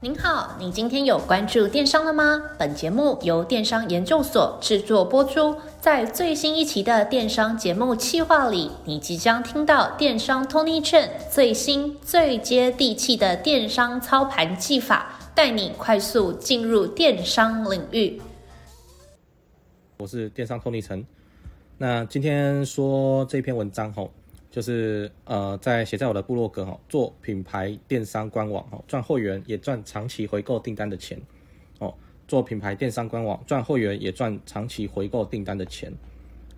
您好，你今天有关注电商了吗？本节目由电商研究所制作播出。在最新一期的电商节目企划里，你即将听到电商 Tony Chen 最新最接地气的电商操盘技法，带你快速进入电商领域。我是电商 Tony Chen，那今天说这篇文章吼。就是呃，在写在我的部落格哈，做品牌电商官网哈，赚会员也赚长期回购订单的钱哦。做品牌电商官网赚会员也赚长期回购订单的钱。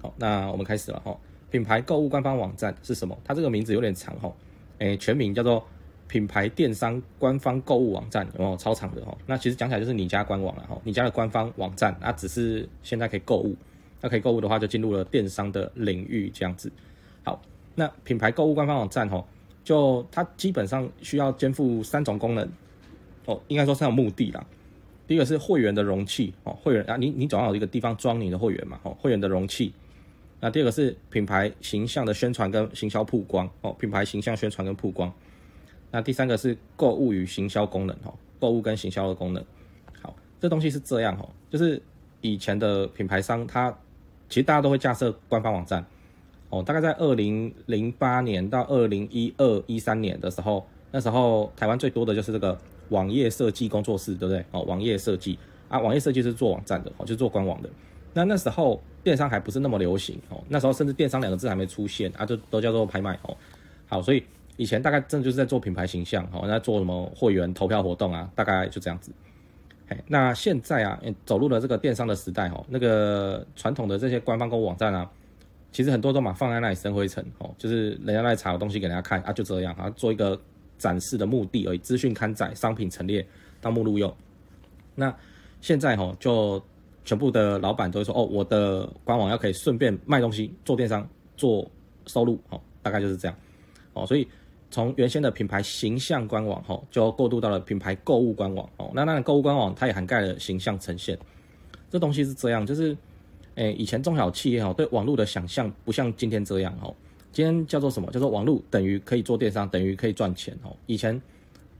好，那我们开始了哈。品牌购物官方网站是什么？它这个名字有点长哈，诶，全名叫做品牌电商官方购物网站，有没有超长的哈？那其实讲起来就是你家官网了哈，你家的官方网站，那只是现在可以购物，那可以购物的话就进入了电商的领域这样子。那品牌购物官方网站吼，就它基本上需要肩负三种功能哦，应该说三种目的啦。第一个是会员的容器哦，会员啊，你你总要有一个地方装你的会员嘛，哦，会员的容器。那第二个是品牌形象的宣传跟行销曝光哦，品牌形象宣传跟曝光。那第三个是购物与行销功能哦，购物跟行销的功能。好，这东西是这样哦，就是以前的品牌商，他其实大家都会架设官方网站。哦，大概在二零零八年到二零一二一三年的时候，那时候台湾最多的就是这个网页设计工作室，对不对？哦，网页设计啊，网页设计是做网站的，哦，就是做官网的。那那时候电商还不是那么流行，哦，那时候甚至电商两个字还没出现啊，就都叫做拍卖，哦。好，所以以前大概真的就是在做品牌形象，哦，在做什么会员投票活动啊，大概就这样子。嘿，那现在啊，走入了这个电商的时代，哦，那个传统的这些官方购物网站啊。其实很多都嘛放在那里生灰尘哦，就是人家来查的东西给人家看啊，就这样啊，做一个展示的目的而已，资讯刊载、商品陈列当目录用。那现在哈，就全部的老板都会说哦，我的官网要可以顺便卖东西，做电商做收入哦，大概就是这样哦。所以从原先的品牌形象官网哈，就过渡到了品牌购物官网哦。那那购物官网它也涵盖了形象呈现，这东西是这样，就是。诶，以前中小企业哈，对网络的想象不像今天这样哦。今天叫做什么？叫做网络等于可以做电商，等于可以赚钱哦。以前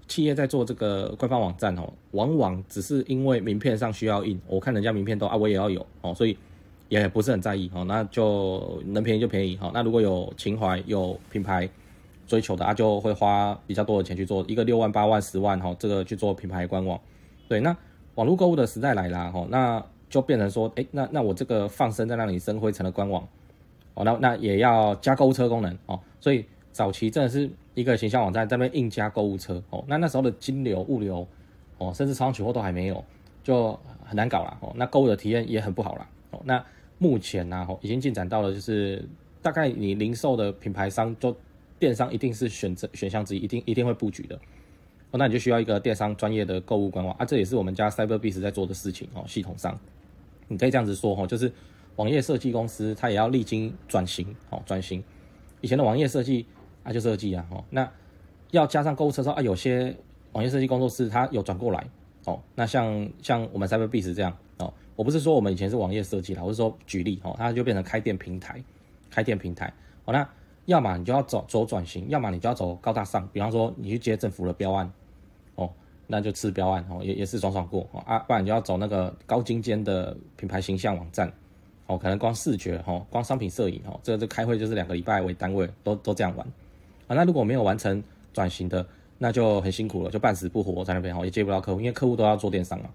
企业在做这个官方网站哦，往往只是因为名片上需要印，我看人家名片都啊，我也要有哦，所以也不是很在意哦。那就能便宜就便宜哈。那如果有情怀、有品牌追求的啊，就会花比较多的钱去做一个六万、八万、十万哈，这个去做品牌官网。对，那网络购物的时代来啦哈，那。就变成说，哎、那那我这个放生在那里生灰尘的官网，哦，那那也要加购物车功能哦，所以早期真的是一个形象网站在那边硬加购物车哦，那那时候的金流、物流哦，甚至仓取货都还没有，就很难搞了哦，那购物的体验也很不好了哦，那目前呢、哦，已经进展到了就是大概你零售的品牌商，就电商一定是选择选项之一，一定一定会布局的。哦，那你就需要一个电商专业的购物官网啊，这也是我们家 Cyberbiz 在做的事情哦。系统上，你可以这样子说哈，就是网页设计公司它也要历经转型哦，转型。以前的网页设计啊就设计啊，哦，那要加上购物车之后啊，有些网页设计工作室它有转过来哦。那像像我们 Cyberbiz 这样哦，我不是说我们以前是网页设计啦，我是说举例哦，它就变成开店平台，开店平台哦那。要么你就要走走转型，要么你就要走高大上，比方说你去接政府的标案，那就吃标案哦，也也是爽爽过哦啊，不然就要走那个高精尖的品牌形象网站，哦，可能光视觉哦，光商品摄影哦，这个这开会就是两个礼拜为单位，都都这样玩啊。那如果没有完成转型的，那就很辛苦了，就半死不活在那边哦，也接不到客户，因为客户都要做电商嘛，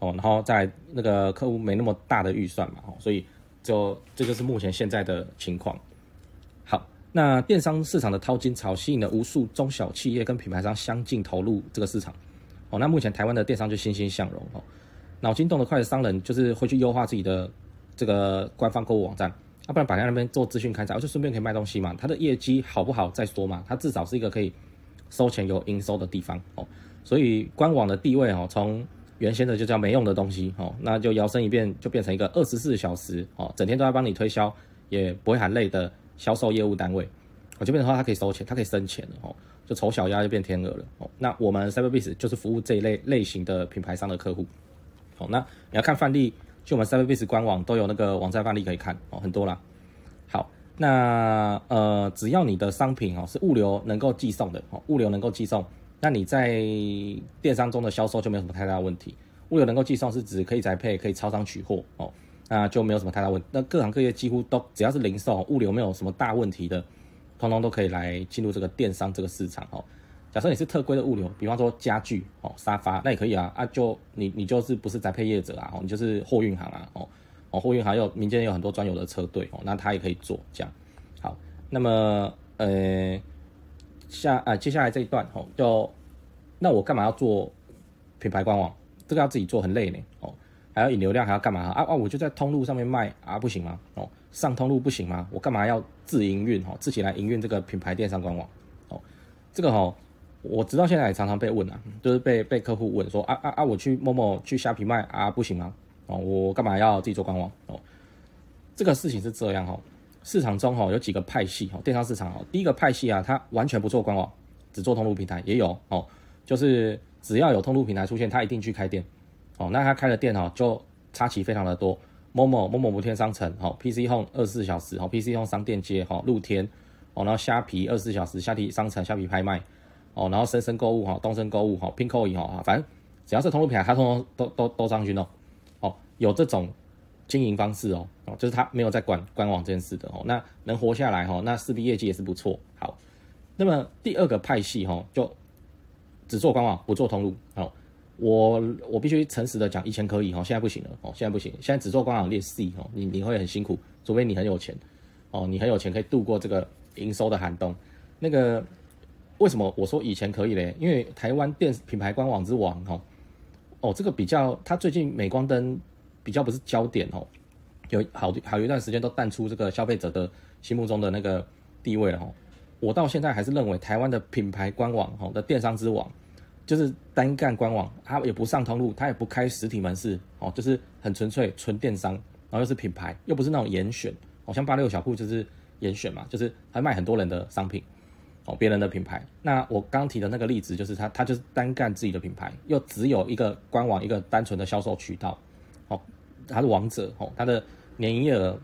哦，然后在那个客户没那么大的预算嘛，哦，所以就这个是目前现在的情况。那电商市场的淘金潮吸引了无数中小企业跟品牌商相继投入这个市场，哦，那目前台湾的电商就欣欣向荣哦，脑筋动得快的商人就是会去优化自己的这个官方购物网站，要、不然摆在那边做资讯开展，而且顺便可以卖东西嘛，它的业绩好不好再说嘛，它至少是一个可以收钱有营收的地方哦，所以官网的地位哦，从原先的就叫没用的东西哦，那就摇身一变就变成一个二十四小时哦，整天都在帮你推销，也不会喊累的。销售业务单位，我这边的话，它可以收钱，它可以生钱了哦，就丑小鸭就变天鹅了哦。那我们 Cyberbiz 就是服务这一类类型的品牌商的客户，哦，那你要看范例，去我们 Cyberbiz 官网都有那个网站范例可以看哦，很多啦。好，那呃，只要你的商品哦是物流能够寄送的哦，物流能够寄送，那你在电商中的销售就没有什么太大的问题。物流能够寄送是指可以宅配，可以超商取货哦，那就没有什么太大问题。那各行各业几乎都只要是零售物流没有什么大问题的，通通都可以来进入这个电商这个市场哦。假设你是特规的物流，比方说家具哦、沙发，那也可以啊啊，就你你就是不是宅配业者啊，哦，你就是货运行啊哦。哦，货运还有民间有很多专有的车队哦，那他也可以做这样。好，那么呃下啊接下来这一段哦，就那我干嘛要做品牌官网？这个要自己做很累呢哦，还要引流量，还要干嘛啊啊？我就在通路上面卖啊，不行吗？哦，上通路不行吗？我干嘛要自营运哦，自己来营运这个品牌电商官网哦？这个哦，我直到现在也常常被问啊，就是被被客户问说啊啊啊，我去某某去虾皮卖啊，不行吗？哦，我干嘛要自己做官网？哦，这个事情是这样哦。市场中哦有几个派系哦，电商市场哦，第一个派系啊，它完全不做官网，只做通路平台，也有哦，就是只要有通路平台出现，他一定去开店。哦，那他开的店哦，就插旗非常的多，momo momo 无天商城，哦，PC Home 二十四小时，哦，PC Home 商店街，哦，露天，哦，然后虾皮二十四小时，虾皮商城，虾皮拍卖，哦，然后深深购物，哈，东升购物，哈，Pinkoi，哈，反正只要是通路平台，他通通都都都上去弄。有这种经营方式哦，哦，就是他没有在管官网这件事的哦，那能活下来哦，那势必业绩也是不错。好，那么第二个派系哈，就只做官网不做通路。好，我我必须诚实的讲，以前可以哈，现在不行了哦，现在不行，现在只做官网列 C 哦，你你会很辛苦，除非你很有钱哦，你很有钱可以度过这个营收的寒冬。那个为什么我说以前可以嘞？因为台湾电品牌官网之王哦，哦，这个比较，他最近美光灯。比较不是焦点哦，有好好一段时间都淡出这个消费者的心目中的那个地位了哦。我到现在还是认为台湾的品牌官网哦的电商之王，就是单干官网，它也不上通路，它也不开实体门市哦，就是很纯粹纯电商，然后又是品牌，又不是那种严选，好像八六小铺就是严选嘛，就是还卖很多人的商品哦，别人的品牌。那我刚提的那个例子就是他，他就是单干自己的品牌，又只有一个官网，一个单纯的销售渠道。哦，他是王者哦，他的年营业额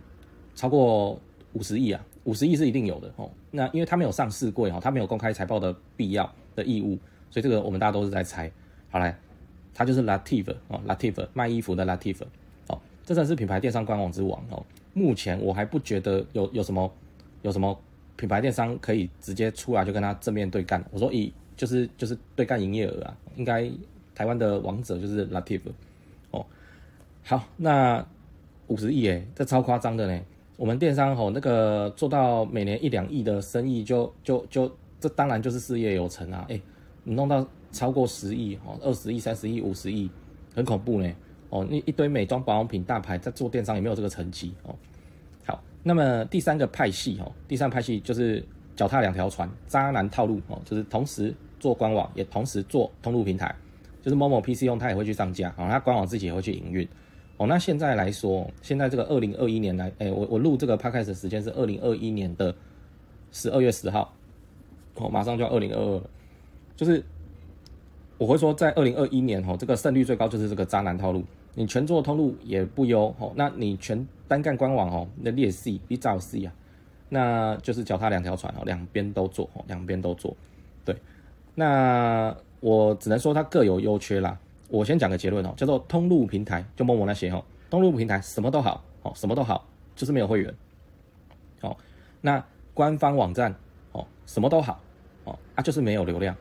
超过五十亿啊，五十亿是一定有的哦。那因为他没有上市柜哦，他没有公开财报的必要的义务，所以这个我们大家都是在猜。好来，他就是 Latif 哦，Latif 卖衣服的 Latif 哦，这算是品牌电商官网之王哦。目前我还不觉得有有什么有什么品牌电商可以直接出来就跟他正面对干。我说以就是就是对干营业额啊，应该台湾的王者就是 Latif 哦。好，那五十亿诶，这超夸张的呢。我们电商吼那个做到每年一两亿的生意就，就就就这当然就是事业有成啊。诶，你弄到超过十亿哦，二十亿、三十亿、五十亿，很恐怖呢。哦，那一堆美妆保养品大牌在做电商也没有这个成绩哦。好，那么第三个派系哦，第三派系就是脚踏两条船，渣男套路哦，就是同时做官网也同时做通路平台，就是某某 PC 用他也会去上架，然后他官网自己也会去营运。哦，那现在来说，现在这个二零二一年来，哎、我我录这个 podcast 的时间是二零二一年的十二月十号，哦，马上就要二零二二了，就是我会说，在二零二一年，哦，这个胜率最高就是这个渣男套路，你全做通路也不优，哦，那你全单干官网，哦，那劣势比早 C 啊，那就是脚踏两条船，哦，两边都做，哦，两边都做，对，那我只能说它各有优缺啦。我先讲个结论哦，叫做通路平台就某某那些哦，通路平台什么都好哦，什么都好，就是没有会员。哦，那官方网站哦，什么都好哦，啊就是没有流量。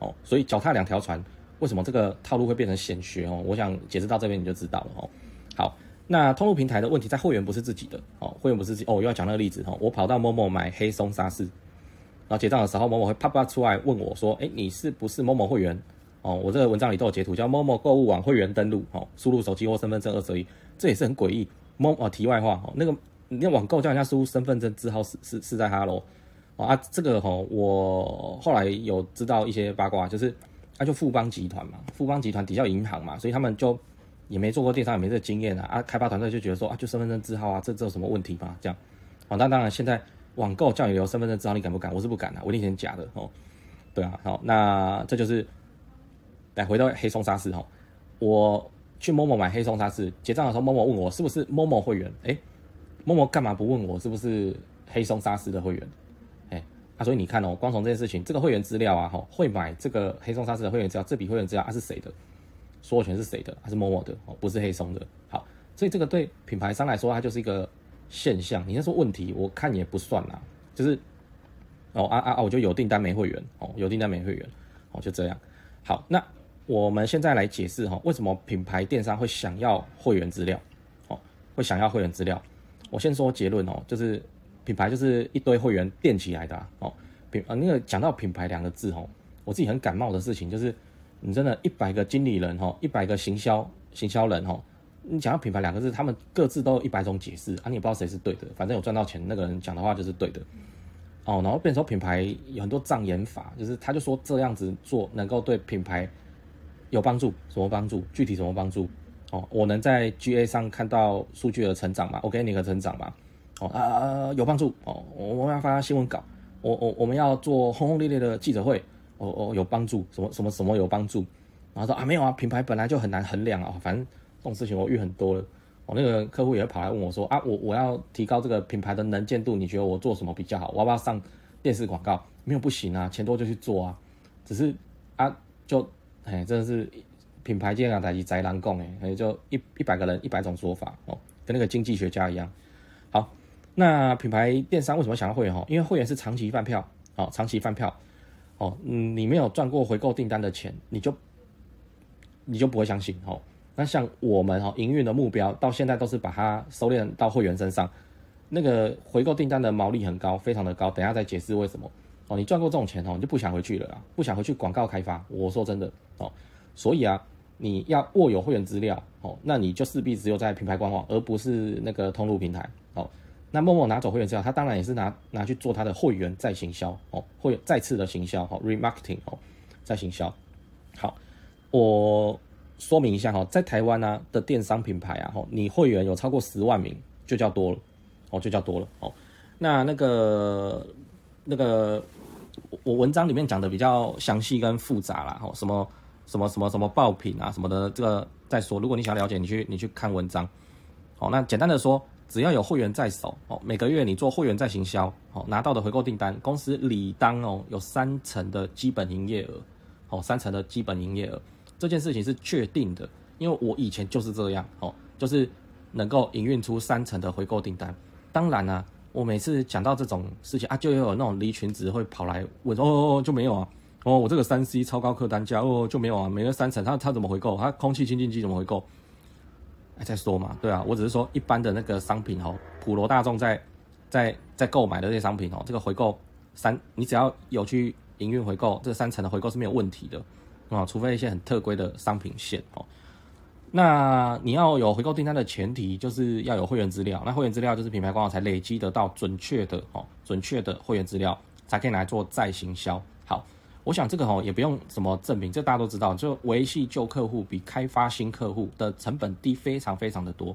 哦，所以脚踏两条船，为什么这个套路会变成显学哦？我想解释到这边你就知道了哦。好，那通路平台的问题在会员不是自己的哦，会员不是自己哦，又要讲那个例子哦，我跑到某某买黑松沙士，然后结账的时候某某会啪啪出来问我说，哎，你是不是某某会员？哦，我这个文章里都有截图，叫某某购物网会员登录，哦，输入手机或身份证二择一，这也是很诡异。某哦，题外话，哦，那个你网购叫人家输入身份证字号是是是在哈喽，啊，这个哈，哦，我后来有知道一些八卦，就是啊，就富邦集团嘛，富邦集团底下银行嘛，所以他们就也没做过电商，也没这经验啊，啊，开发团队就觉得说啊，就身份证字号啊，这这有什么问题吗？这样，哦，那当然现在网购叫你留身份证字号，你敢不敢？我是不敢，啊，我一定先假的哦，对啊，好，那这就是。来回到黑松沙士哈，我去某某买黑松沙士，结账的时候某某问我是不是某某会员，哎，某某干嘛不问我是不是黑松沙士的会员？所以你看哦，光从这件事情，这个会员资料啊，吼，会买这个黑松沙士的会员资料，这笔会员资料它是谁的？所有权是谁的？还是默默的？哦，不是黑松的。好，所以这个对品牌商来说，它就是一个现象。你要说问题，我看也不算啦，就是哦啊啊啊，我就有订单没会员，哦，有订单没会员，哦，就这样。好，那我们现在来解释哈，为什么品牌电商会想要会员资料？哦，会想要会员资料。我先说结论哦，就是品牌就是一堆会员垫起来的哦。品啊那个讲到品牌两个字哦，我自己很感冒的事情就是，你真的一百个经理人哈，一百个行销行销人哦，你讲到品牌两个字，他们各自都有一百种解释啊，你也不知道谁是对的，反正有赚到钱那个人讲的话就是对的哦。然后变成品牌有很多障眼法，就是他就说这样子做能够对品牌有帮助，什么帮助？具体什么帮助？哦，我能在 GA 上看到数据的成长吗？我给你个成长吗？哦啊，有帮助哦。我们要发新闻稿，我我我们要做轰轰烈烈的记者会，哦哦有帮助，什么什么什么有帮助？然后说啊没有啊，品牌本来就很难衡量啊，反正这种事情我遇很多了。我、哦、那个客户也会跑来问我说啊，我我要提高这个品牌的能见度，你觉得我做什么比较好？我要不要上电视广告？没有不行啊，钱多就去做啊。只是啊，就哎真的是。品牌这样台是宅男讲诶，就一一百个人一百种说法哦，跟那个经济学家一样。那品牌电商为什么想要会员？哈因为会员是长期饭票，哦，长期饭票，哦，你没有赚过回购订单的钱，你就你就不会相信哦。那像我们哈营运的目标到现在都是把它收敛到会员身上，那个回购订单的毛利很高，非常的高。等下再解释为什么哦。你赚过这种钱哦，你就不想回去了啦，不想回去广告开发。我说真的哦。所以啊，你要握有会员资料哦，那你就势必只有在品牌官网，而不是那个通路平台。那默默拿走会员之后，他当然也是拿拿去做他的会员再行销哦，会再次的行销哦，remarketing 哦，再行销。好，我说明一下哈，在台湾呢的电商品牌啊，哈你会员有超过十万名就叫多了哦，就叫多了哦。那那个那个我文章里面讲的比较详细跟复杂啦，哦，什么？什么什么什么爆品啊什么的，这个再说。如果你想了解，你去你去看文章。好，那简单的说，只要有会员在手，哦，每个月你做会员再行销，哦，拿到的回购订单，公司理当哦有三成的基本营业额，哦，三成的基本营业额，这件事情是确定的，因为我以前就是这样，哦，就是能够营运出三成的回购订单。当然呢、我每次讲到这种事情啊，就有那种离群子会跑来问说，哦哦就没有啊。哦，我这个三 C 超高客单价哦就没有啊，每个三成，他他怎么回购？他空气清净机怎么回购？哎，再说嘛，对啊，我只是说一般的那个商品哦，普罗大众在在在购买的这些商品哦，这个回购三，你只要有去营运回购，这三层的回购是没有问题的啊，除非一些很特规的商品线哦。那你要有回购订单的前提，就是要有会员资料，那会员资料就是品牌官网才累积得到准确的哦，准确的会员资料，才可以来做再行销。好。我想这个哦也不用什么证明，这大家都知道，就维系旧客户比开发新客户的成本低非常非常的多，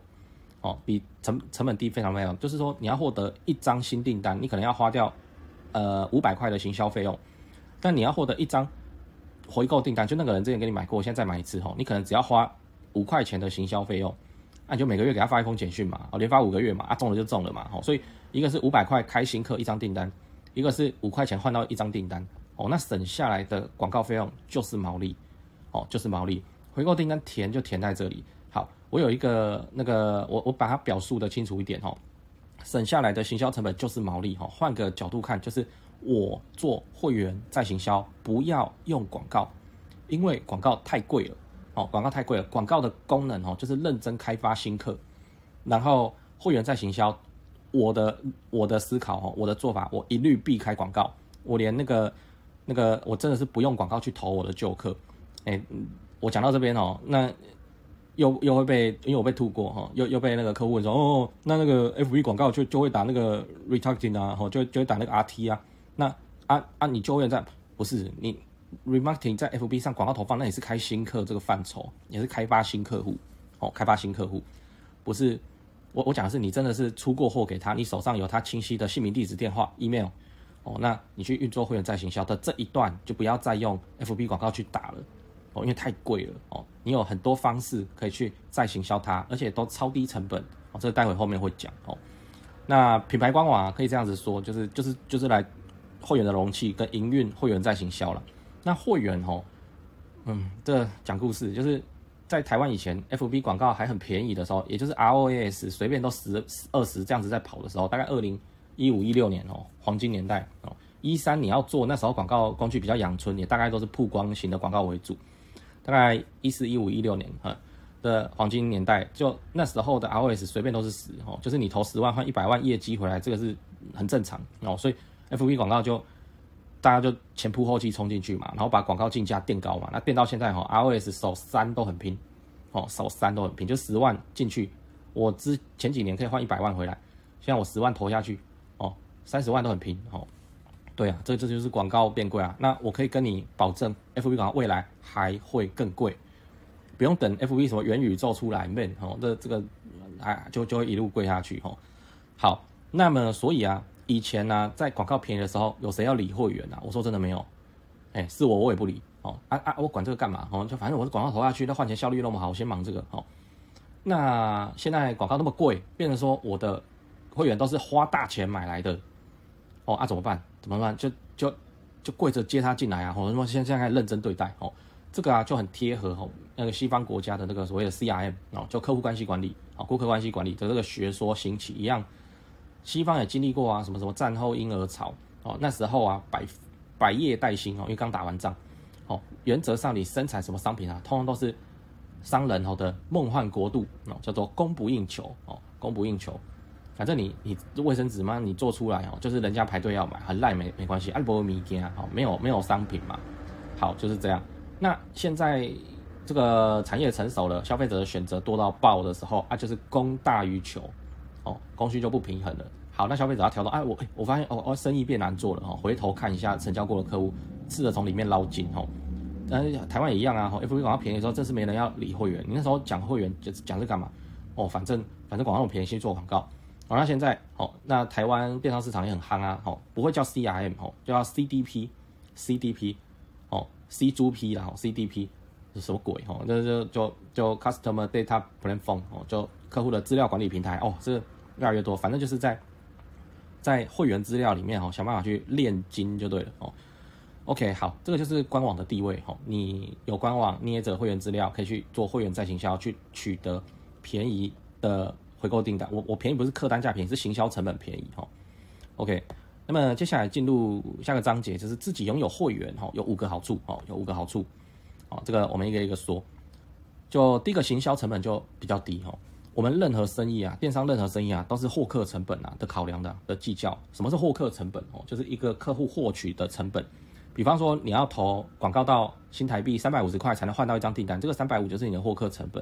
哦，比成成本低非常非常，就是说你要获得一张新订单，你可能要花掉呃五百块的行销费用，但你要获得一张回购订单，就那个人之前给你买过，现在再买一次哦，你可能只要花五块钱的行销费用，那你就每个月给他发一封简讯嘛，哦，连发五个月嘛，啊中了就中了嘛，哦，所以一个是五百块开新客一张订单，一个是五块钱换到一张订单。哦，那省下来的广告费用就是毛利，哦，就是毛利。回购订单填就填在这里。好，我有一个那个，我我把它表述的清楚一点哦。省下来的行销成本就是毛利哈。换个角度看，就是我做会员再行销，不要用广告，因为广告太贵了。哦，广告太贵了。广告的功能哦，就是认真开发新客，然后会员再行销。我的我的思考哦，我的做法，我一律避开广告，我连那个。那个我真的是不用广告去投我的旧客，哎、我讲到这边哦，那又又会被，因为我被吐过哈，又又被那个客户问说，哦，那那个 FB 广告就就会打那个 retargeting 啊，吼，就就会打那个 RT 啊，那啊啊，你就会在不是你 remarketing 在 FB 上广告投放，那也是开新客这个范畴，也是开发新客户，哦，开发新客户，不是我我讲的是你真的是出过货给他，你手上有他清晰的姓名、地址、电话、email。哦，那你去运作会员再行销的这一段，就不要再用 FB 广告去打了哦，因为太贵了哦。你有很多方式可以去再行销它，而且都超低成本哦。这待会后面会讲哦。那品牌官网啊，可以这样子说，就是就是就是来会员的容器跟营运会员再行销了。那会员吼，嗯，这、讲故事就是在台湾以前，FB 广告还很便宜的时候，也就是 ROAS 随便都十二十这样子在跑的时候，大概二零一五一六年哦，黄金年代哦，一三你要做那时候广告工具比较阳春，也大概都是曝光型的广告为主，大概一四一五一六年哈的黄金年代，就那时候的 R O S 随便都是十哦，就是你投十万换一百万业绩回来，这个是很正常。哦，所以 FB 广告就。大家就前仆后继冲进去嘛，然后把广告竞价垫高嘛，那垫到现在哈，ROS 守三都很拼，哦，守三都很拼，就十万进去，我之前几年可以换一百万回来，现在我十万投下去，三十万都很拼，哦，对啊，这这就是广告变贵啊，那我可以跟你保证，FB 广告未来还会更贵，不用等 FB 什么元宇宙出来面，哦，这这个啊就就会一路贵下去，哦，好，那么所以啊。以前呢、啊，在广告便宜的时候，有谁要理会员啊？我说真的没有，哎、是我我也不理哦。啊啊，我管这个干嘛？哦，就反正我是广告投下去，那换钱效率那么好，我先忙这个哦。那现在广告那么贵，变成说我的会员都是花大钱买来的，哦啊，怎么办？怎么办？就就就跪着接他进来啊！哦，那么现在现在认真对待哦，这个啊就很贴合哦，那个西方国家的那个所谓的 CRM 哦，就客户关系管理啊，顾客关系管理的这个学说兴起一样。西方也经历过啊，什么什么战后婴儿潮哦，那时候啊，百百业待兴哦，因为刚打完仗哦，原则上你生产什么商品啊，通常都是商人哦的梦幻国度哦，叫做供不应求哦，供不应求，反正你你卫生纸嘛，你做出来哦，就是人家排队要买，很烂没没关系，阿波米给啊，没有没有商品嘛，好就是这样。那现在这个产业成熟了，消费者的选择多到爆的时候啊，就是供大于求。哦，供需就不平衡了。好，那消费者要调到，哎，我我发现哦哦，生意变难做了哦。回头看一下成交过的客户，试着从里面捞金哦。但是台湾也一样啊。FB 广告便宜的时候，真是没人要理会员。你那时候讲会员，就讲这干嘛？哦，反正反正广告那么便宜，先做广告。哦，那现在哦，那台湾电商市场也很夯啊。哦，不会叫 CRM 哦，叫 CDP，CDP 哦，C 猪 P 啦，CDP 是什么鬼哦？就就就就 Customer Data Platform 哦，就客户的资料管理平台哦，这。越来越多，反正就是在在会员资料里面哦，想办法去炼金就对了哦。OK，好，这个就是官网的地位哦。你有官网，捏着会员资料，可以去做会员再行销，去取得便宜的回购订单。我我便宜不是客单价便宜，是行销成本便宜哦。OK，那么接下来进入下个章节，就是自己拥有会员哦，有五个好处哦，有五个好处哦。这个我们一个一个说。就第一个，行销成本就比较低哦。我们任何生意啊，电商任何生意啊，都是获客成本啊的考量的的计较。什么是获客成本哦？就是一个客户获取的成本。比方说，你要投广告到新台币三百五十块才能换到一张订单，这个三百五就是你的获客成本。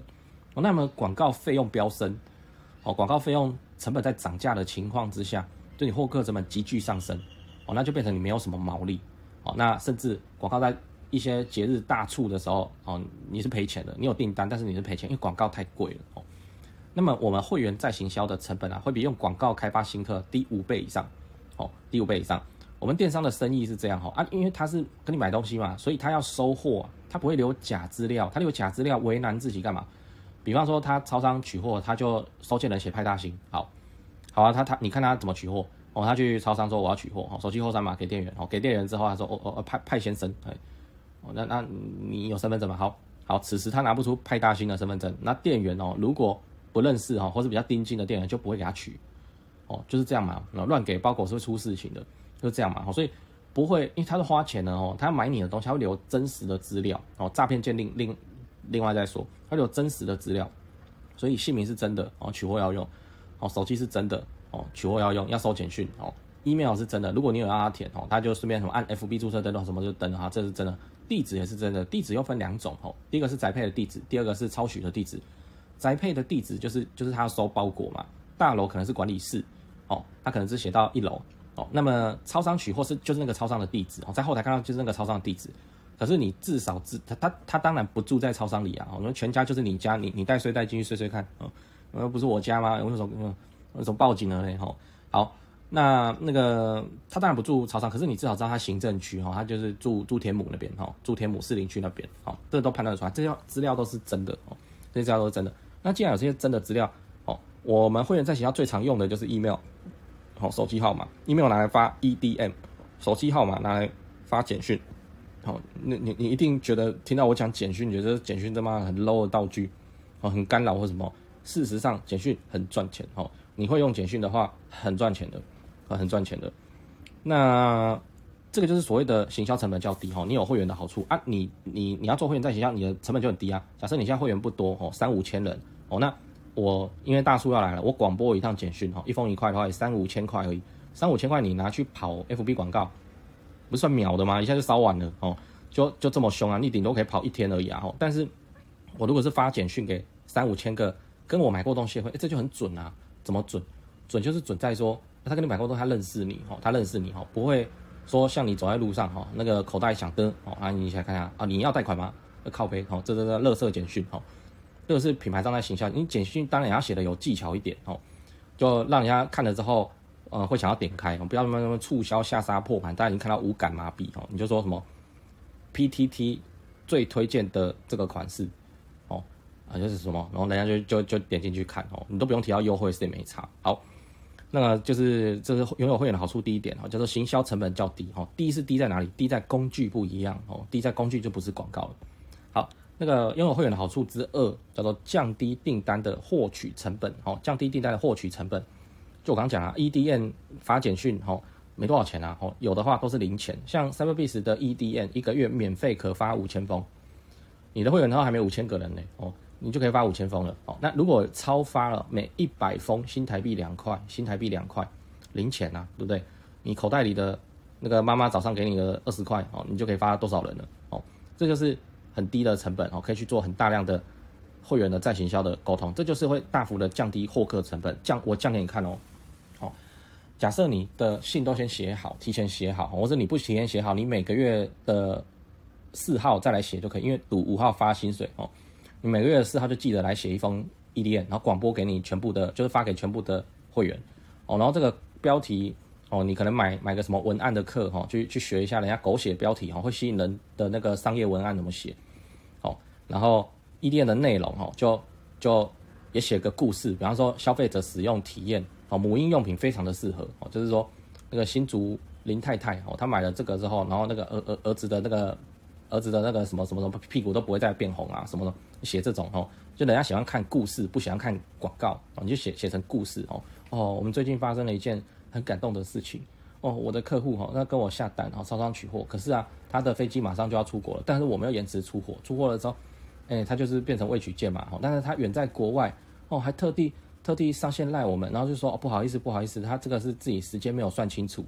哦，那么广告费用飙升，哦，广告费用成本在涨价的情况之下，对你获客成本急剧上升，哦，那就变成你没有什么毛利，哦，那甚至广告在一些节日大促的时候，哦，你是赔钱的。你有订单，但是你是赔钱，因为广告太贵了，哦。那么我们会员再行销的成本啊，会比用广告开发新客低五倍以上，哦，低五倍以上。我们电商的生意是这样哈啊，因为他是跟你买东西嘛，所以他要收货，他不会留假资料，他留假资料为难自己干嘛？比方说他超商取货，他就收件人写派大星，好，好啊，他他你看他怎么取货。哦，他去超商说我要取货，哦，手机后三码给店员，哦，给店员之后他说哦哦派派先生，哎，哦那那你有身份证吗？好，好，此时他拿不出派大星的身份证，那店员哦如果不认识哈，或是比较盯紧的店员就不会给他取，哦，就是这样嘛。乱给包裹是会出事情的，就是这样嘛。所以不会，因为他是花钱的哦，他买你的东西，他会留真实的资料。哦。诈骗鉴定另另外再说，它有真实的资料，所以姓名是真的哦，取货要用哦，手机是真的哦，取货要用，要收简讯哦，email 是真的。如果你有让他填哦，他就顺便什么按 FB 注册登录什么就登哈，这是真的。地址也是真的，地址又分两种哦，第一个是宅配的地址，第二个是超取的地址。宅配的地址就是就是他要收包裹嘛，大楼可能是管理室，哦，他可能是写到一楼，哦，那么超商取货是就是那个超商的地址，哦，在后台看到就是那个超商的地址，可是你至少知他他他当然不住在超商里啊，我们全家就是你家，你你带睡袋进去睡睡看，哦，呃不是我家吗？为什么嗯为什么报警了嘞？吼，好，那那个他当然不住超商，可是你至少知道他行政区，哈，他就是住住天母那边，哈，住天母士林区那边，哦，这都判断得出来，这些资料都是真的，哦，这些资料都是真的。那既然有这些真的资料，哦，我们会员在学校最常用的就是 email，好，手机号码，email 拿来发 EDM，手机号码拿来发简讯。好，那你你一定觉得听到我讲简讯，你觉得简讯他妈很 low 的道具，哦，很干扰或什么？事实上，简讯很赚钱。哦，你会用简讯的话，很赚钱的，啊，很赚钱的。那这个就是所谓的行销成本较低。哈，你有会员的好处啊，你你你要做会员在行销，你的成本就很低啊。假设你现在会员不多，哦，三五千人，哦，那我因为大叔要来了，我广播一趟简讯，哈，一封一块的话，三五千块而已，三五千块你拿去跑 FB 广告。不算秒的吗？一下就烧完了哦，就就这么凶啊！你顶多可以跑一天而已啊！但是，我如果是发简讯给三五千个跟我买过东西会，哎，这就很准啊！怎么准？准就是准在说他跟你买过东西，他认识你哦，他认识你哦，不会说像你走在路上哈，那个口袋响的哦，啊，你起来看一下啊，你要贷款吗？靠背哦，这这这垃圾简讯哦，这个是品牌商在形象，你简讯当然要写的有技巧一点哦，就让人家看了之后。呃，会想要点开，不要那么那么促销下杀破盘，大家已经看到无感麻痹哦。你就说什么 PTT 最推荐的这个款式哦，啊就是什么，然后人家就就就点进去看哦，你都不用提到优惠，是也没差。好，那个就是这是拥有会员的好处，第一点哦，叫做行销成本较低哦。第一是低在哪里？低在工具不一样哦，低在工具就不是广告了。好，那个拥有会员的好处之二叫做降低订单的获取成本哦，降低订单的获取成本。就我刚讲啊，EDM 发简讯吼，没多少钱啊，吼，有的话都是零钱。像 Cyberbiz 的 EDM 一个月免费可发五千封，你的会员的话还没五千个人呢，哦，你就可以发五千封了，哦，那如果超发了，每一百封新台币两块，新台币两块，零钱呐，对不对？你口袋里的那个妈妈早上给你的二十块，哦，你就可以发多少人了，哦，这就是很低的成本，哦，可以去做很大量的会员的再行销的沟通，这就是会大幅的降低获客成本，降我降给你看哦。假设你的信都先写好，提前写好，或者你不提前写好，你每个月的四号再来写就可以，因为赌五号发薪水哦，你每个月的四号就记得来写一封 E-D-N，然后广播给你全部的，就是发给全部的会员哦，然后这个标题哦，你可能买买个什么文案的课哈，去去学一下人家狗血标题哈，会吸引人的那个商业文案怎么写哦，然后 E-D-N 的内容哈，就就也写个故事，比方说消费者使用体验。哦，母婴用品非常的适合哦，就是说那个新竹林太太哦，她买了这个之后，然后那个儿儿儿子的那个儿子的那个什么什么什么屁股都不会再变红啊什么的，写这种哦，就人家喜欢看故事，不喜欢看广告哦，你就写写成故事哦哦，我们最近发生了一件很感动的事情哦，我的客户哈，那跟我下单然后超商取货，可是啊，他的飞机马上就要出国了，但是我没有延迟出货，出货了之后，哎，他就是变成未取件嘛，但是他远在国外哦，还特地。特地上线赖我们，然后就说哦，不好意思，不好意思，他这个是自己时间没有算清楚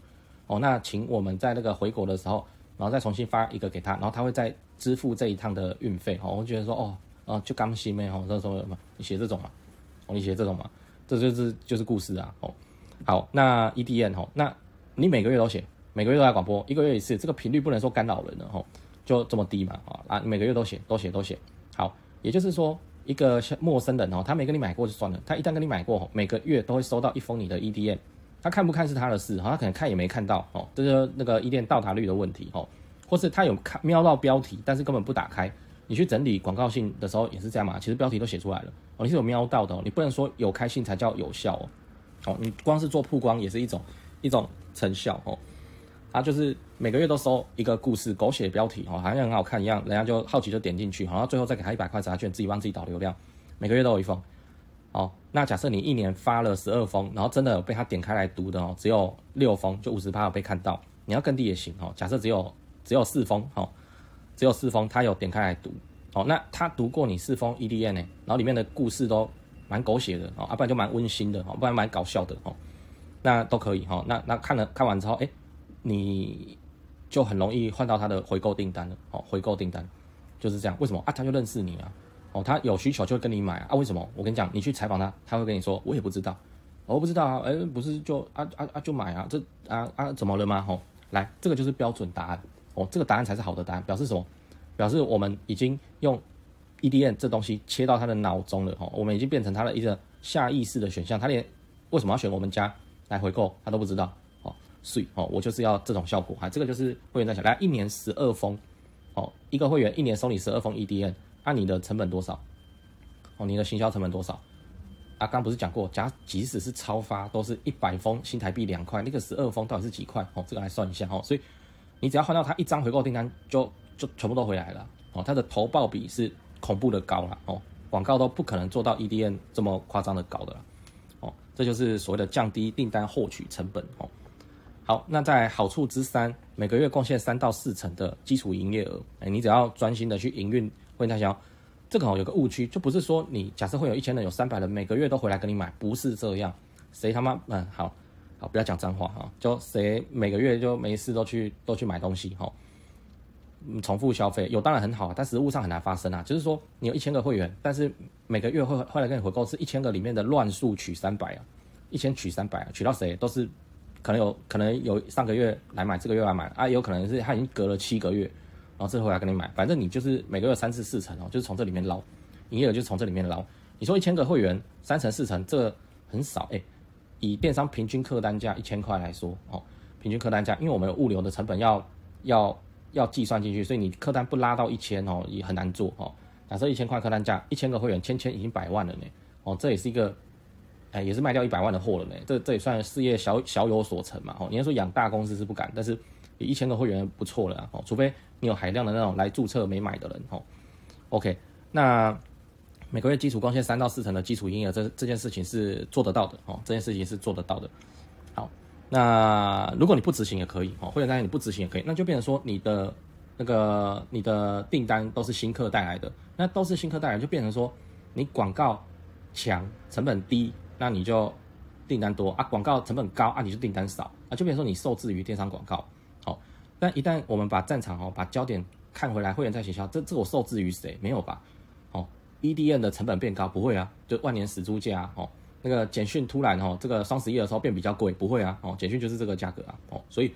哦，那请我们在那个回国的时候，然后再重新发一个给他，然后他会再支付这一趟的运费哦。我觉得说哦，哦就刚西妹哦，这时候嘛，你写这种嘛，哦你写这种嘛，这就是就是故事啊哦。好，那 EDN 哦，那你每个月都写，每个月都来广播，一个月一次，这个频率不能说干扰人了哦，就这么低嘛啊，你每个月都写，都写，都写。好，也就是说。一个陌生人哦，他没跟你买过就算了，他一旦跟你买过，每个月都会收到一封你的 EDM，他看不看是他的事，他可能看也没看到哦，这就是那个 EDM 到达率的问题哦，或是他有看瞄到标题，但是根本不打开，你去整理广告信的时候也是这样嘛，其实标题都写出来了哦，你是有瞄到的，你不能说有开信才叫有效哦，哦，你光是做曝光也是一种一种成效哦。他就是每个月都收一个故事，狗血标题哦，好像很好看一样，人家就好奇就点进去，然后最后再给他一百块杂券，自己帮自己导流量，每个月都有一封。哦，那假设你一年发了十二封，然后真的有被他点开来读的哦，只有六封，就五十趴有被看到。你要更低也行哦，假设只有只有四封哦，只有四封，他有点开来读哦，那他读过你四封 E D N 呢，然后里面的故事都蛮狗血的哦，啊不然就蛮温馨的哦，不然蛮搞笑的哦，那都可以哈，那那看了看完之后，哎。你就很容易换到他的回购订单了，哦，回购订单就是这样。为什么啊？他就认识你啊，哦，他有需求就会跟你买啊。为什么？我跟你讲，你去采访他，他会跟你说，我也不知道，我不知道啊，哎，不是就啊啊啊就买啊，这啊啊怎么了吗？哦，来，这个就是标准答案，哦，这个答案才是好的答案，表示什么？表示我们已经用 EDN 这东西切到他的脑中了，哦，我们已经变成他的一个下意识的选项，他连为什么要选我们家来回购，他都不知道。税哦，我就是要这种效果哈，这个就是会员在想，来一年十二封，哦，一个会员一年收你十二封 EDN，按你的成本多少？哦，你的行销成本多少？啊，刚不是讲过，假即使是超发，都是一百封新台币两块，那个十二封到底是几块？哦，这个来算一下哦。所以你只要换到他一张回购订单就，就全部都回来了哦。它的投报比是恐怖的高了哦，广告都不可能做到 EDN 这么夸张的高的了哦。这就是所谓的降低订单获取成本哦。好，那在好处之三，每个月贡献三到四成的基础营业额，哎，你只要专心的去营运会员代销。这个哦有个误区，就不是说你假设会有一千人，有三百人每个月都回来跟你买，不是这样。谁他妈嗯好，好不要讲脏话哈，就谁每个月就没事都去都去买东西哈，嗯，重复消费有当然很好，但实务上很难发生啊。就是说你有一千个会员，但是每个月会会来跟你回购是一千个里面的乱数取三百啊，一千取三百啊，取到谁都是可能有可能有上个月来买，这个月来买啊，有可能是他已经隔了七个月。然后这回来跟你买，反正你就是每个月三次四成哦，就是从这里面捞，营业额就是从这里面捞。你说一千个会员三成四成，这很少哎。以电商平均客单价一千块来说哦，平均客单价，因为我们有物流的成本要要要计算进去，所以你客单不拉到一千哦，也很难做哦。假设一千块客单价，一千个会员，千千已经百万了呢哦，这也是一个哎，也是卖掉一百万的货了呢。这这也算事业小小有所成嘛哦。你要说养大公司是不敢，但是。一千个会员不错了哦，除非你有海量的那种来注册没买的人哦。OK，那每个月基础贡献三到四成的基础营业额，这这件事情是做得到的哦，这件事情是做得到的。好，那如果你不执行也可以哦，会员单你不执行也可以，那就变成说你的那个你的订单都是新客带来的，那都是新客带来，就变成说你广告强，成本低，那你就订单多啊；广告成本高啊，你就订单少啊，就比如说你受制于电商广告。好但一旦我们把战场哦，把焦点看回来，会员在学校，这这我受制于谁？没有吧？哦，EDM 的成本变高不会啊，就万年死猪价哦。那个简讯突然哦，这个双十一的时候变比较贵，不会啊。哦，简讯就是这个价格啊。哦，所以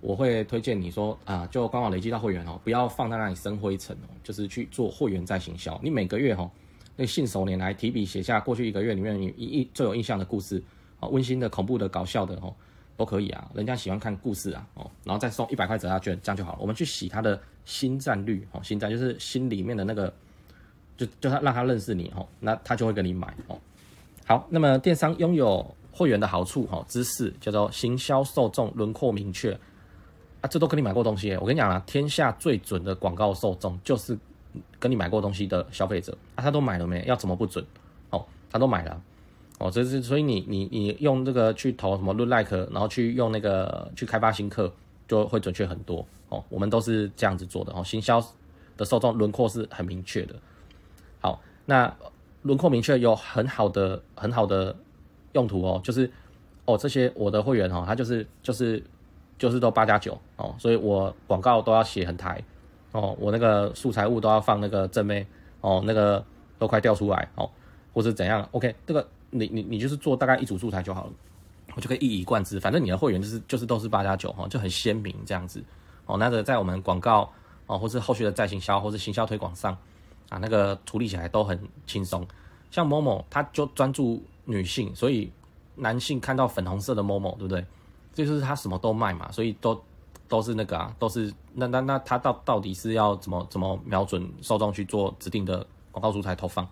我会推荐你说啊，就官网累积到会员哦，不要放在那里生灰尘哦，就是去做会员再行销。你每个月哈，那信手拈来提笔写下过去一个月里面你一一最有印象的故事啊，温馨的、恐怖的、搞笑的哦。都可以啊，人家喜欢看故事啊，哦，然后再送一百块折价券，这样就好了。我们去洗他的心战率，哦，心战就是心里面的那个，就就他让他认识你，哦，那他就会跟你买，哦。好，那么电商拥有会员的好处，哈，之四叫做行销受众轮廓明确，啊，这都跟你买过东西，我跟你讲啊，天下最准的广告受众就是跟你买过东西的消费者，啊，他都买了没？要怎么不准？哦，他都买了。哦，这是所以你你你用这个去投什么 Look Like，然后去用那个去开发新客，就会准确很多哦。我们都是这样子做的哦。行销的受众轮廓是很明确的。好，那轮廓明确有很好的很好的用途哦，就是哦这些我的会员哦，他就是就是就是都八加九哦，所以我广告都要写很台哦，我那个素材物都要放那个正妹哦，那个都快掉出来哦，或是怎样？OK，这个。你你你就是做大概一组素材就好了，我就可以一以贯之。反正你的会员就是就是都是八加九哈，就很鲜明这样子哦。那个在我们广告哦，或是后续的再行销或是行销推广上啊，那个处理起来都很轻松。像 Momo，他就专注女性，所以男性看到粉红色的 Momo，对不对？这就是他什么都卖嘛，所以都都是那个啊，都是那那那他到到底是要怎么怎么瞄准受众去做指定的广告素材投放？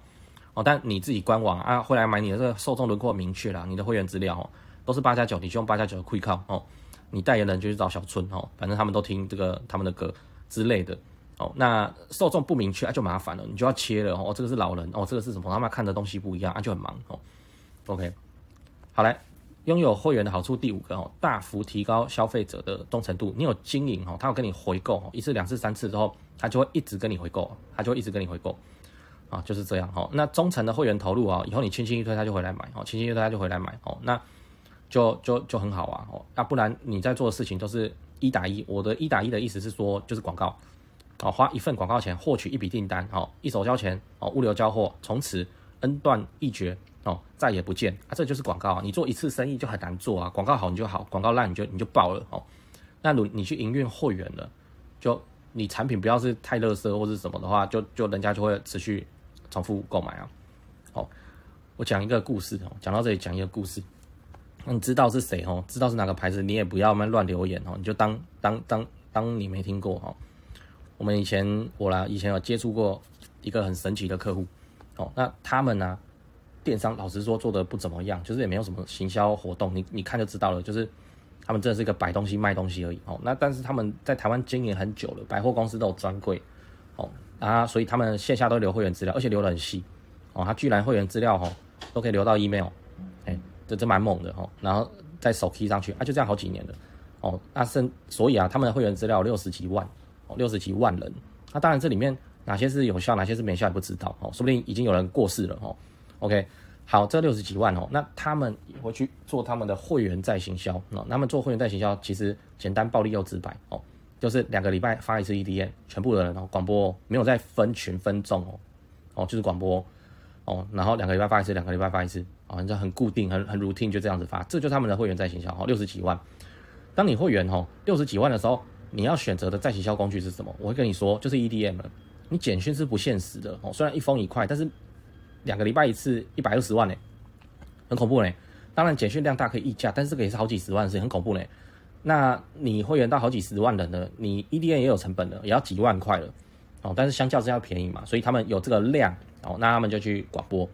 哦，但你自己官网啊，会来买你的这个受众轮廓明确了，你的会员资料哦，都是八加九，你就用八加九的 Quick 靠哦，你代言人就去找小春哦，反正他们都听这个他们的歌之类的哦。那受众不明确啊，就麻烦了，你就要切了哦。这个是老人哦，这个是什么？他们看的东西不一样啊，就很忙哦。OK，好来，拥有会员的好处第五个哦，大幅提高消费者的忠诚度。你有经营哦，他有跟你回购一次、两次、三次之后，他就会一直跟你回购，他就一直跟你回购。啊，就是这样哈。那忠诚的会员投入啊，以后你轻轻一推他就回来买哦，轻轻一推他就回来买哦，那就就就很好啊哦。那不然你在做的事情都是一打一。我的一打一的意思是说，就是广告哦，花一份广告钱获取一笔订单哦，一手交钱哦，物流交货，从此恩断义绝哦，再也不见啊，这就是广告啊。你做一次生意就很难做啊，广告好你就好，广告烂你就你就爆了哦。那如你去营运会员了，就你产品不要是太垃圾或是什么的话，就就人家就会持续。重复购买啊！好，我讲一个故事哦。讲到这里，讲一个故事。你知道是谁哦？知道是哪个牌子？你也不要乱乱留言哦。你就当当当当你没听过哦。我们以前我啦，以前有接触过一个很神奇的客户哦。那他们呢，电商老实说做的不怎么样，就是也没有什么行销活动，你你看就知道了，就是他们真的是一个摆东西卖东西而已哦。那但是他们在台湾经营很久了，百货公司都有专柜哦啊，所以他们线下都留会员资料，而且留得很细哦。他居然会员资料哦都可以留到 email，哎，这这蛮猛的哦。然后再手 key 上去啊，就这样好几年了哦。那甚所以啊，他们的会员资料六十几万哦，六十几万人。那当然这里面哪些是有效，哪些是没效也不知道哦，说不定已经有人过世了哦。OK，好，这六十几万哦，那他们回去做他们的会员再行销哦，他们做会员再行销其实简单暴力又直白哦，就是两个礼拜发一次 EDM，全部的人哦广播哦，没有再分群分众哦，哦就是广播哦，然后两个礼拜发一次，两个礼拜发一次哦，就很固定很很 routine 就这样子发，这就是他们的会员再行销哦，六十几万。当你会员哦六十几万的时候，你要选择的再行销工具是什么？我会跟你说，就是 EDM。你简讯是不限时的哦，虽然一封一块，但是。两个礼拜一次，一百二十万呢，很恐怖呢。当然简讯量大可以议价，但是这个也是好几十万是，很恐怖呢。那你会员到好几十万人呢，你 EDN 也有成本的，也要几万块了哦。但是相较之下便宜嘛，所以他们有这个量哦，那他们就去广播，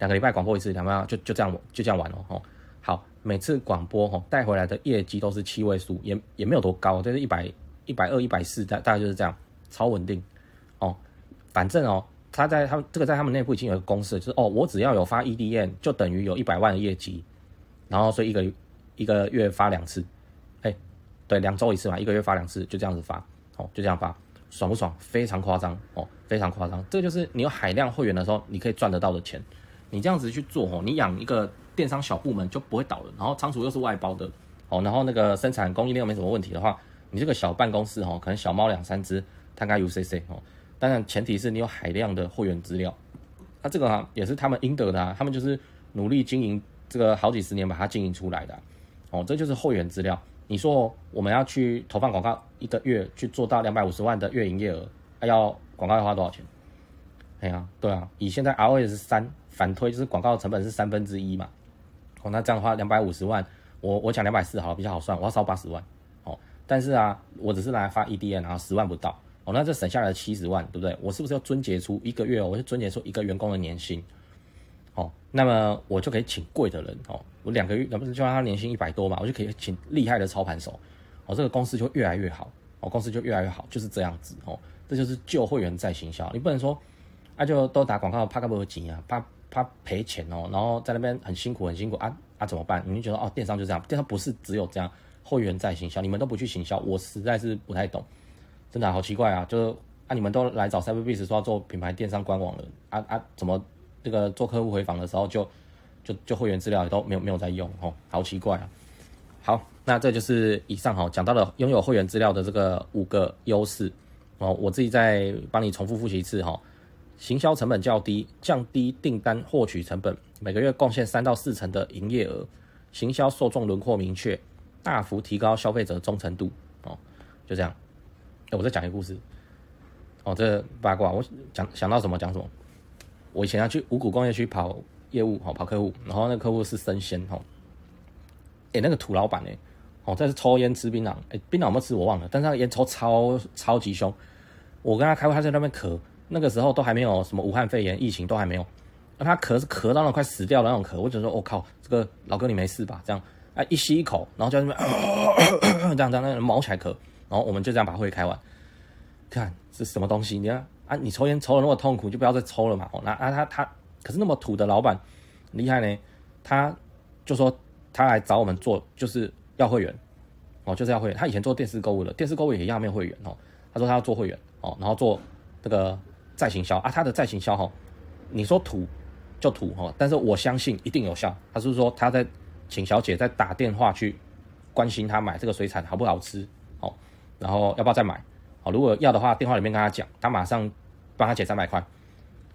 两个礼拜广播一次，两万就就这样就这样玩了哦。好，每次广播哦带回来的业绩都是七位数，也也没有多高，就是一百一百二一百四，大大概就是这样，超稳定哦。反正哦。他在他们这个在他们内部已经有一个公式，就是哦，我只要有发 EDN，就等于有一百万的业绩，然后所以一个一个月发两次，哎，对，两周一次嘛，一个月发两次，就这样子发，哦，就这样发，爽不爽？非常夸张哦，非常夸张。这个就是你有海量会员的时候，你可以赚得到的钱。你这样子去做哦，你养一个电商小部门就不会倒了，然后仓储又是外包的哦，然后那个生产供应链又没什么问题的话，你这个小办公室哦，可能小猫两三只，摊开 UCC 哦。当然，前提是你有海量的会员资料，那这个啊也是他们应得的啊，他们就是努力经营这个好几十年把它经营出来的，哦，这就是会员资料。你说我们要去投放广告，一个月去做到两百五十万的月营业额，还要广告要花多少钱？哎呀，对啊，以现在 ROAS 是三，反推就是广告成本是三分之一嘛，哦，那这样的话两百五十万，我我讲两百四好，比较好算，我要烧八十万，哦，但是啊，我只是拿来发 EDM，然后十万不到。哦，那这省下来七十万，对不对？我是不是要撙节出一个月哦？我就撙节出一个员工的年薪，哦，那么我就可以请贵的人，哦，我两个月，那不是就让他年薪一百多嘛？我就可以请厉害的操盘手，哦，这个公司就越来越好，哦，公司就越来越好，就是这样子，哦，这就是旧会员再行销。你不能说，啊，就都打广告，怕个不急啊，怕怕赔钱哦，然后在那边很辛苦很辛苦啊啊怎么办？你就觉得哦，电商就这样，电商不是只有这样，会员再行销，你们都不去行销，我实在是不太懂。真的好奇怪啊！就是啊，你们都来找 Cyberbiz 说要做品牌电商官网了，啊啊，怎么这个做客户回访的时候就就就会员资料也都没有没有在用哦，好奇怪啊！好，那这就是以上哈讲到了拥有会员资料的这个五个优势哦，我自己再帮你重复复习一次哈，行销成本较低，降低订单获取成本，每个月贡献三到四成的营业额，行销受众轮廓明确，大幅提高消费者忠诚度哦，就这样。欸、我再讲一个故事，哦，这、八卦我讲想到什么讲什么。我以前要去五谷工业区跑业务，哦，跑客户，然后那个客户是生鲜，哦，哎、那个土老板呢，哦，这是抽烟吃槟榔，哎、槟榔有没有吃我忘了，但是那个烟抽超超级凶。我跟他开会，他在那边咳，那个时候都还没有什么武汉肺炎疫情都还没有，那他咳是咳到那快死掉的那种咳，我就说，我、靠，这个老哥你没事吧？这样，啊，一吸一口，然后就在那边、呃，这样这样，那毛起来咳。然后我们就这样把会开完，看是什么东西？你看啊，你抽烟抽的那么痛苦，就不要再抽了嘛。哦，那啊他他可是那么土的老板厉害呢，他就说他来找我们做就是要会员哦，就是要会员。他以前做电视购物的，电视购物也要没有会员哦。他说他要做会员哦，然后做这个再行销啊，他的再行销哈，你说土就土哈，但是我相信一定有效。他是说他在请小姐在打电话去关心他买这个水产好不好吃。然后要不要再买？好，如果要的话，电话里面跟他讲，他马上帮他减三百块。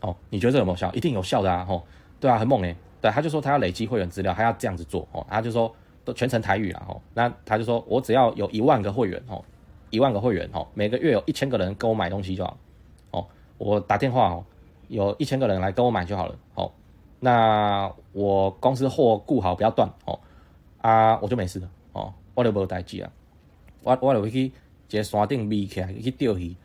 哦，你觉得这有没有效？一定有效的啊！吼，对啊，很猛诶。对，他就说他要累积会员资料，他要这样子做。哦，他就说都全程台语啦。吼，那他就说我只要有一万个会员，哦，一万个会员，哦，每个月有一千个人跟我买东西就好。哦，我打电话哦，有一千个人来跟我买就好了。哦，那我公司货顾好不要断。哦，啊，我就没事了。哦，我就没有代志啊。我我就会去。在山顶眯起来去钓鱼，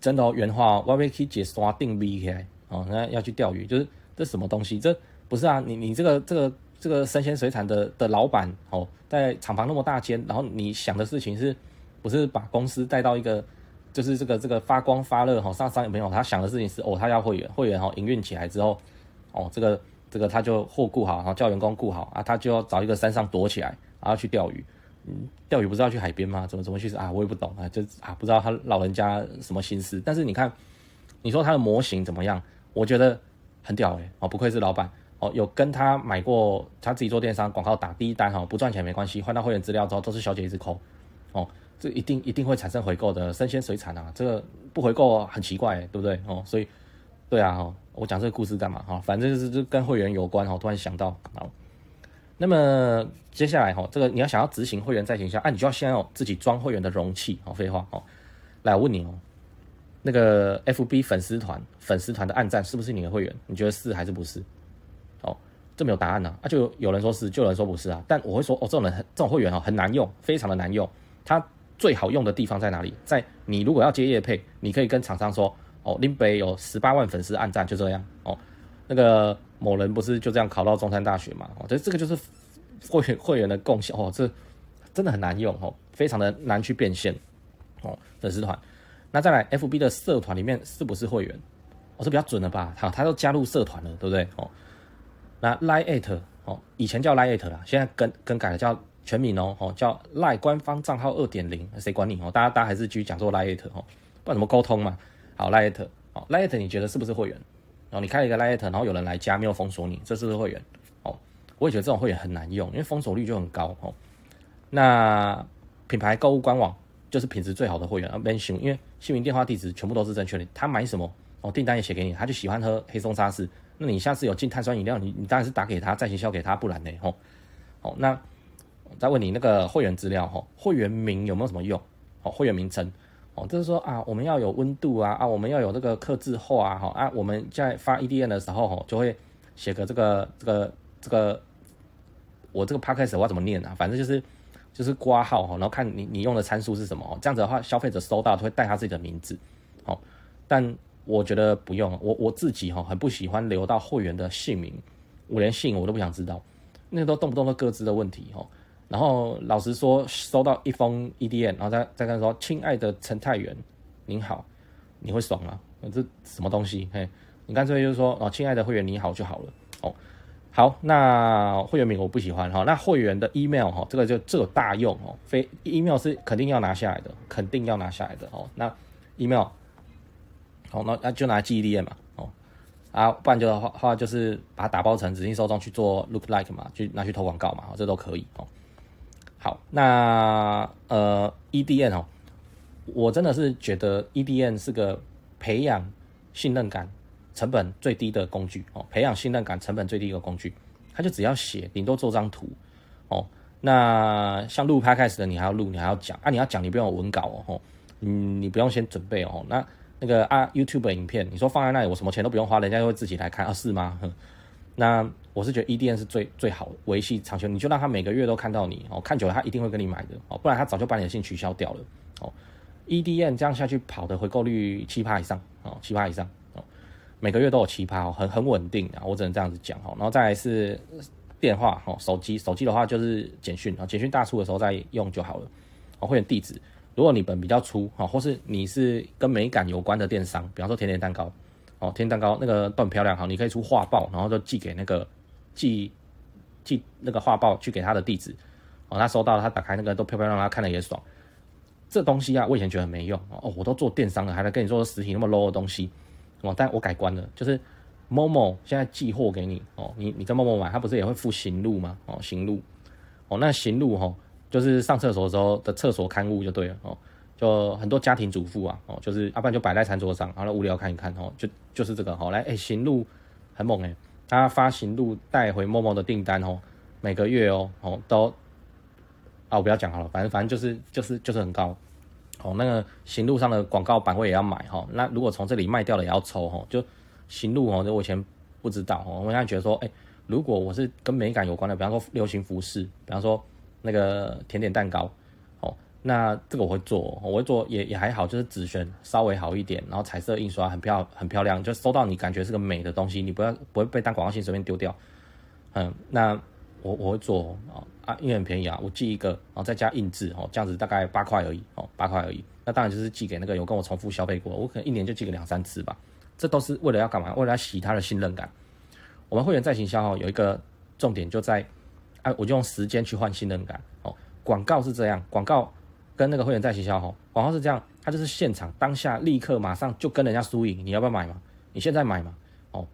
真的原话，我要去在山顶眯起来哦，那要去钓鱼，就是这什么东西？这不是啊，你你这个这个这个生鲜水产的的老板哦，在厂房那么大间，然后你想的事情是，不是把公司带到一个，就是这个这个发光发热哈，上商业朋友他想的事情是哦，他要会员，会员哈营运起来之后，哦这个这个他就货顾好，然后叫员工顾好啊，他就要找一个山上躲起来，然后去钓鱼。嗯，钓鱼不是要去海边吗？怎么怎么去啊？我也不懂啊，就啊不知道他老人家什么心思。但是你看，你说他的模型怎么样？我觉得很屌诶、哦，不愧是老板哦，有跟他买过，他自己做电商广告打第一单哈、哦，不赚钱没关系，换到会员资料之后都是小姐一直抠哦，这一定一定会产生回购的，生鲜水产啊，这个不回购很奇怪、欸，对不对哦？所以对啊哦，我讲这个故事干嘛哈？反正就是就跟会员有关哈，突然想到好。那么接下来哈，这个你要想要执行会员再行销，啊，你就要先要自己装会员的容器。哦，废话哦，来我问你哦，那个 FB 粉丝团粉丝团的暗赞是不是你的会员？你觉得是还是不是？哦，这没有答案呐，啊，就有人说是，就有人说不是啊。但我会说哦，这种人这种会员哦很难用，非常的难用。它最好用的地方在哪里？在你如果要接业配，你可以跟厂商说哦，林北有十八万粉丝暗赞，就这样哦，那个。某人不是就这样考到中山大学嘛？哦，这这个就是会员会员的贡献哦，这真的很难用哦，非常的难去变现哦。粉丝团，那再来 FB 的社团里面是不是会员？哦，是比较准了吧？好，他都加入社团了，对不对？哦，那 Line@ 哦，以前叫 Line@ 啦，现在更更改了，叫全名哦，哦叫 LI 官方账号二点零，谁管你哦？大家大家还是继续讲做 Line@ 哦，不然怎么沟通嘛？好，Line@ 哦，Line@ 你觉得是不是会员？然后你开了一个 Line@，然后有人来加，没有封锁你，这是会员？哦，我也觉得这种会员很难用，因为封锁率就很高哦。那品牌购物官网就是品质最好的会员啊，免询，因为姓名、电话、地址全部都是正确的。他买什么哦，订单也写给你，他就喜欢喝黑松沙士，那你下次有进碳酸饮料，你你当然是打给他，再行销给他，不然呢？吼，哦，那再问你那个会员资料哈，会员名有没有什么用？哦，会员名称。哦，就是说啊，我们要有温度啊啊，我们要有这个克制化啊哈啊，我们在发 EDN 的时候哈，就会写个这个这个这个，我这个 podcast 我要怎么念啊？反正就是就是挂号哈，然后看你你用的参数是什么哦，这样子的话，消费者收到就会带他自己的名字，好，但我觉得不用，我我自己哈很不喜欢留到会员的姓名，我连姓我都不想知道，那都动不动都各自的问题哈。然后老实说，收到一封 EDM，然后再再跟他说：“亲爱的陈太元，您好，你会爽吗？这什么东西？嘿，你干脆就是说哦，亲爱的会员你好就好了。哦，好，那会员名我不喜欢哈。那会员的 email 哈，这个就这有大用哦，非 email 是肯定要拿下来的，肯定要拿下来的哦。那 email 好，那那就拿 GDM 嘛。哦，啊，不然就的话话就是把它打包成指定受众去做 look like 嘛，去拿去投广告嘛，这都可以哦。好，那呃，EDN 哦，我真的是觉得 EDN 是个培养信任感成本最低的工具哦，培养信任感成本最低的工具，他就只要写，顶多做张图哦。那像录 Podcast 的，你还要录，你还要讲啊，你要讲，你不用有文稿哦，嗯，你不用先准备哦。那那个啊，YouTube 影片，你说放在那里，我什么钱都不用花，人家就会自己来看啊，是吗？那我是觉得 EDN 是最最好维系长久，你就让他每个月都看到你哦，看久了他一定会跟你买的哦，不然他早就把你的信取消掉了哦。EDN 这样下去跑的回购率七趴以上哦，七趴以上哦，每个月都有七趴哦，很很稳定啊，我只能这样子讲哦。然后再来是电话哦，手机手机的话就是简讯啊，简讯大促的时候再用就好了哦。会员地址，如果你本比较粗哦，或是你是跟美感有关的电商，比方说甜点蛋糕。哦，甜蛋糕那个都很漂亮，好，你可以出画报，然后就寄给那个寄寄那个画报去给他的地址，哦，他收到了，他打开那个都漂漂亮亮，看了也爽。这东西啊，我以前觉得没用哦，我都做电商了，还来跟你说实体那么 low 的东西哦，但我改观了，就是 Momo 现在寄货给你哦，你你在 Momo 买，他不是也会附行路吗？哦，行路哦，那行路哈，就是上厕所的时候的厕所刊物就对了哦。就很多家庭主妇啊，哦，就是要不然就摆在餐桌上，然后无聊看一看哦，就就是这个哦，来，哎、行路很猛哎，他发行路带回 Momo 的订单哦，每个月哦，哦都啊，我不要讲好了，反正反正就是就是就是很高，哦，那个行路上的广告版位也要买哈，那如果从这里卖掉了也要抽哈，就行路哦，就我以前不知道哦，我现在觉得说，哎、如果我是跟美感有关的，比方说流行服饰，比方说那个甜点蛋糕。那这个我会做，我会做也也还好，就是纸选稍微好一点，然后彩色印刷很漂很漂亮，就收到你感觉是个美的东西，你不要不会被当广告信随便丢掉，嗯，那我我会做啊啊，因为很便宜啊，我寄一个，然后再加印制哦，这样子大概八块而已哦，八块而已。那当然就是寄给那个有跟我重复消费过，我可能一年就寄个两三次吧。这都是为了要干嘛？为了要洗他的信任感。我们会员在行销哦，有一个重点就在，啊，我就用时间去换信任感哦。广告是这样，广告跟那个会员在行销哦，广告是这样，他就是现场当下立刻马上就跟人家输赢，你要不要买嘛？你现在买嘛？哦，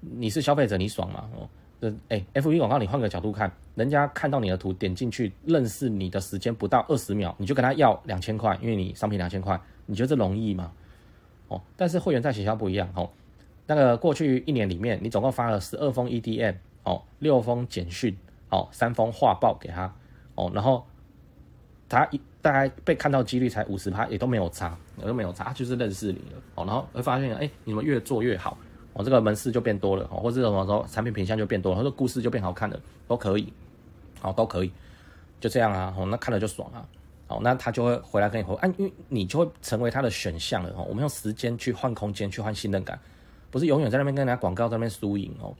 你是消费者，你爽嘛？哦，这哎，FB 广告你换个角度看，人家看到你的图点进去认识你的时间不到二十秒，你就跟他要两千块，因为你商品两千块，你觉得这容易吗？哦，但是会员在行销不一样哦。那个过去一年里面，你总共发了十二封 EDM 哦，六封简讯哦，三封画报给他哦，然后他一大概被看到几率才五十趴，也都没有差，也都没有差，就是认识你了哦，然后会发现哎，你们越做越好哦，这个门市就变多了哦，或者什么时候产品品相就变多了，或者故事就变好看了，都可以，哦，都可以，就这样啊，哦，那看了就爽啊，哦，那他就会回来跟你回，哎，因为你就会成为他的选项了哦，我们用时间去换空间，去换信任感。不是永远在那边跟人家广告在那边输赢哦，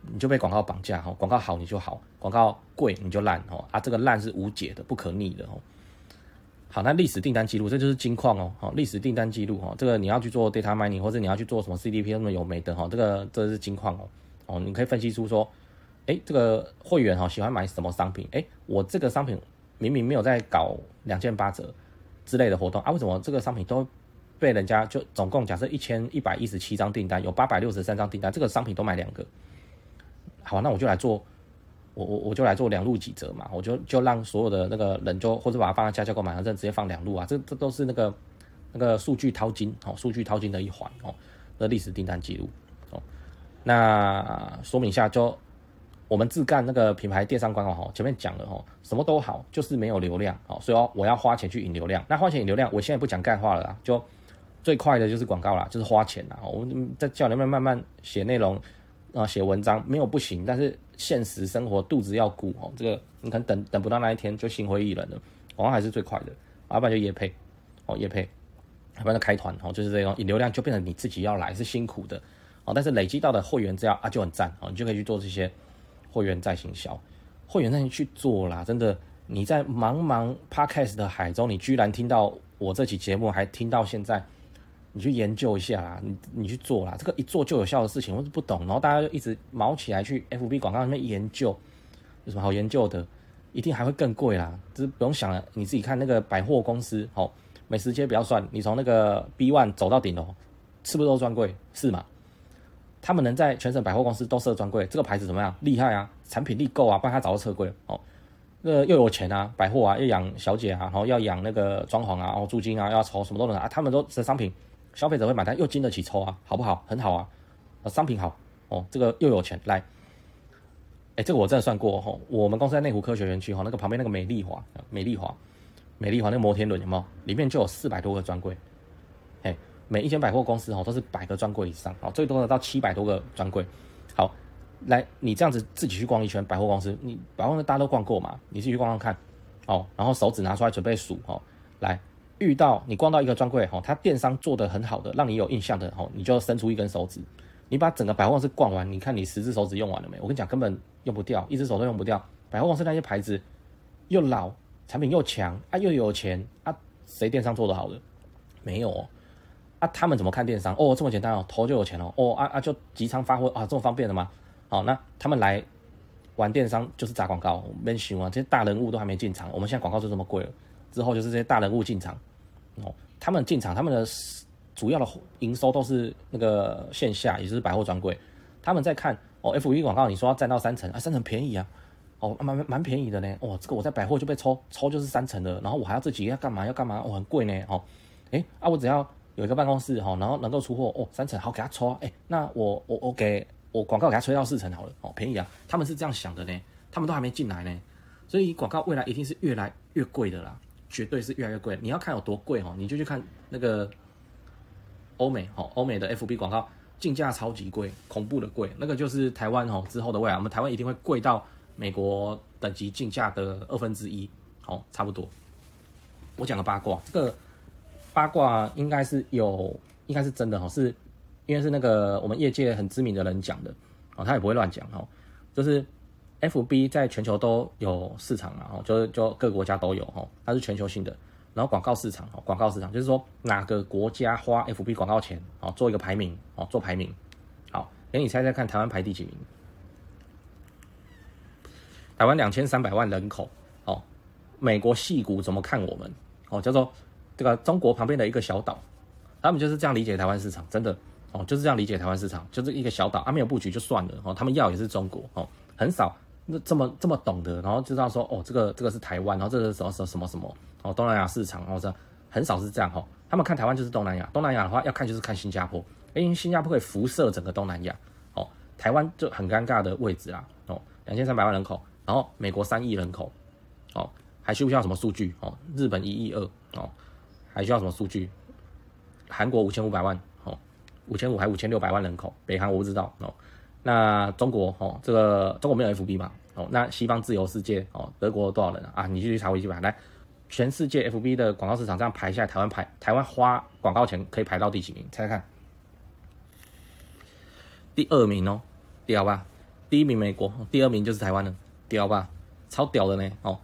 你就被广告绑架哦。广告好你就好，广告贵你就烂哦。啊，这个烂是无解的、不可逆的哦。好，那历史订单记录这就是金矿哦。好，历史订单记录哦，这个你要去做 data mining 或者你要去做什么 CDP 那么有没的哈？这个这是金矿哦。哦，你可以分析出说，哎，这个会员哈喜欢买什么商品？哎，我这个商品明明没有在搞两件八折之类的活动啊，为什么这个商品都？被人家就总共假设一千一百一十七张订单，有八百六十三张订单，这个商品都买两个。好，那我就来做，我我我就来做两路几折嘛，我就就让所有的那个人就或者把它放在加价购买，反正直接放两路啊，这这都是那个那个数据淘金哦，数据淘金的一环哦，那历史订单记录哦。那说明一下，就我们自干那个品牌电商官网哦，前面讲了哦，什么都好，就是没有流量哦，所以我要花钱去引流量。那花钱引流量，我现在不讲干话了啦，就。最快的就是广告啦，就是花钱啦。我们在叫你们慢慢写内容啊，写文章没有不行，但是现实生活肚子要鼓哦。这个你可能等等不到那一天就心灰意冷了。广告还是最快的，要不然就业配哦，业配，要不然就开团哦，就是这种流量就变成你自己要来是辛苦的哦，但是累积到的会员资料啊就很赞哦，你就可以去做这些会员再行销，会员再去做啦。真的你在茫茫 Podcast 的海中，你居然听到我这期节目还听到现在。你去研究一下啦，你你去做啦，这个一做就有效的事情，我是不懂，然后大家就一直毛起来去 FB 广告那边研究，有什么好研究的？一定还会更贵啦，就是不用想了，你自己看那个百货公司，好，美食街不要算，你从那个 B one 走到顶楼，是不是都专柜？是吗？他们能在全省百货公司都设专柜，这个牌子怎么样？厉害啊，产品力够啊，不然他早就撤柜了哦。那又有钱啊，百货啊，要养小姐啊，然后要养那个装潢啊，然后租金啊，要筹什么都能啊，他们都是商品。消费者会买单，又经得起抽啊，好不好？很好啊，商品好哦，这个又有钱来，哎，这个我真的算过哦。我们公司在内湖科学园区哈，那个旁边那个美丽华，美丽华，美丽华那个摩天轮有没有？里面就有四百多个专柜，哎，每一间百货公司哦都是百个专柜以上，哦，最多的到七百多个专柜。好，来，你这样子自己去逛一圈百货公司，你百货公司大家都逛过嘛？你自己去逛逛看，哦，然后手指拿出来准备数哦，来。遇到你逛到一个专柜，吼，他电商做得很好的，让你有印象的，吼，你就伸出一根手指，你把整个百货公司逛完，你看你十只手指用完了没？我跟你讲，根本用不掉，一只手都用不掉。百货公司那些牌子又老，产品又强啊，又有钱啊，谁电商做得好的？没有哦，啊，他们怎么看电商？哦，这么简单哦，投就有钱哦，哦啊啊，就即仓发货啊，这么方便的吗？好，那他们来玩电商就是砸广告，没想啊，这些大人物都还没进场，我们现在广告就这么贵了。之后就是这些大人物进场，哦，他们进场，他们的主要的营收都是那个线下，也就是百货专柜。他们在看哦，FB 广告，你说要占到三成啊，三成便宜啊，哦，蛮蛮便宜的呢。哦，这个我在百货就被抽抽就是三成的，然后我还要自己要干嘛要干嘛，哦，很贵呢。哦，诶啊，我只要有一个办公室哈，然后能够出货哦，三成好给他抽啊，诶，那我我我给我广告给他吹到四成好了，哦，便宜啊。他们是这样想的呢，他们都还没进来呢，所以广告未来一定是越来越贵的啦。绝对是越来越贵，你要看有多贵哈，你就去看那个欧美哈，欧美的 FB 广告竞价超级贵，恐怖的贵，那个就是台湾哈之后的未来，我们台湾一定会贵到美国等级竞价的二分之一，好，差不多。我讲个八卦，这个八卦应该是有，应该是真的哈，是因为是那个我们业界很知名的人讲的，哦，他也不会乱讲哈，就是 FB 在全球都有市场嘛，哦，就是就各个国家都有哦，它是全球性的。然后广告市场哦，广告市场就是说哪个国家花 FB 广告钱哦，做一个排名哦，做排名。好，给你猜猜看，台湾排第几名？台湾两千三百万人口哦，美国戏骨怎么看我们哦？叫做这个中国旁边的一个小岛，他们就是这样理解台湾市场，真的哦，就是这样理解台湾市场，就是一个小岛，啊没有布局就算了哦，他们要也是中国哦，很少那这么这么懂得，然后知道说哦，这个这个是台湾，然后这个是什么什么什么什么哦，东南亚市场然后，这很少是这样哈，他们看台湾就是东南亚，东南亚的话要看就是看新加坡，因为新加坡可以辐射整个东南亚哦，台湾就很尴尬的位置啦哦，两千三百万人口。然后美国三亿人口，哦，还需不需要什么数据？哦，日本一亿二，哦，还需要什么数据？韩国五千五百万，哦，五千五还五千六百万人口，北韩我不知道，哦，那中国，哦，这个中国没有 FB 嘛？哦，那西方自由世界，哦，德国多少人啊？你继续查维基吧。来，全世界 FB 的广告市场这样排下来，台湾排，台湾花广告钱可以排到第几名？猜猜看，第二名哦，屌吧？第一名美国，第二名就是台湾了。屌吧，超屌的呢哦！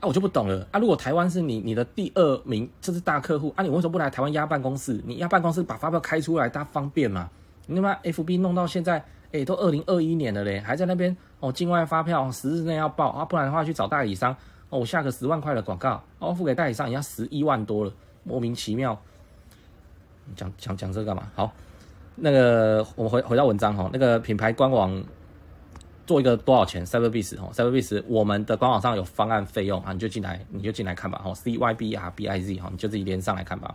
啊，我就不懂了啊！如果台湾是你你的第二名，这是大客户啊，你为什么不来台湾压办公室？你压办公室把发票开出来，大家方便嘛？你他妈 FB 弄到现在，哎、欸，都二零二一年了嘞，还在那边哦，境外发票十日内要报啊，不然的话去找代理商哦，我下个十万块的广告哦，付给代理商也要十一万多了，莫名其妙。讲讲讲这个干嘛？好，那个我们回回到文章哈，那个品牌官网。做一个多少钱？Cyberbiz 哈，Cyberbiz 我们的官网上有方案费用啊，你就进来，你就进来看吧哈。C Y B R B I Z 哈，你就自己连上来看吧。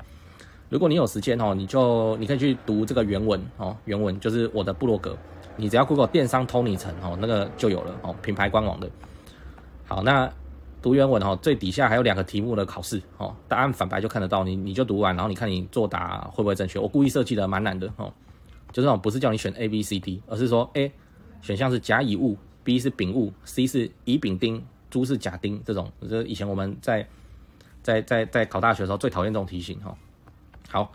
如果你有时间哦，你就你可以去读这个原文哦，原文就是我的部落格，你只要 Google 电商 Tony 陈哦，那个就有了哦，品牌官网的。好，那读原文哦，最底下还有两个题目的考试哦，答案反白就看得到，你你就读完，然后你看你作答会不会正确。我故意设计的蛮难的哦，就是那种不是叫你选 A B C D，而是说 A。选项是甲乙戊，B 是丙戊，C 是乙丙丁，猪是甲丁，这种，这以前我们在在在在考大学的时候最讨厌这种题型哈。好，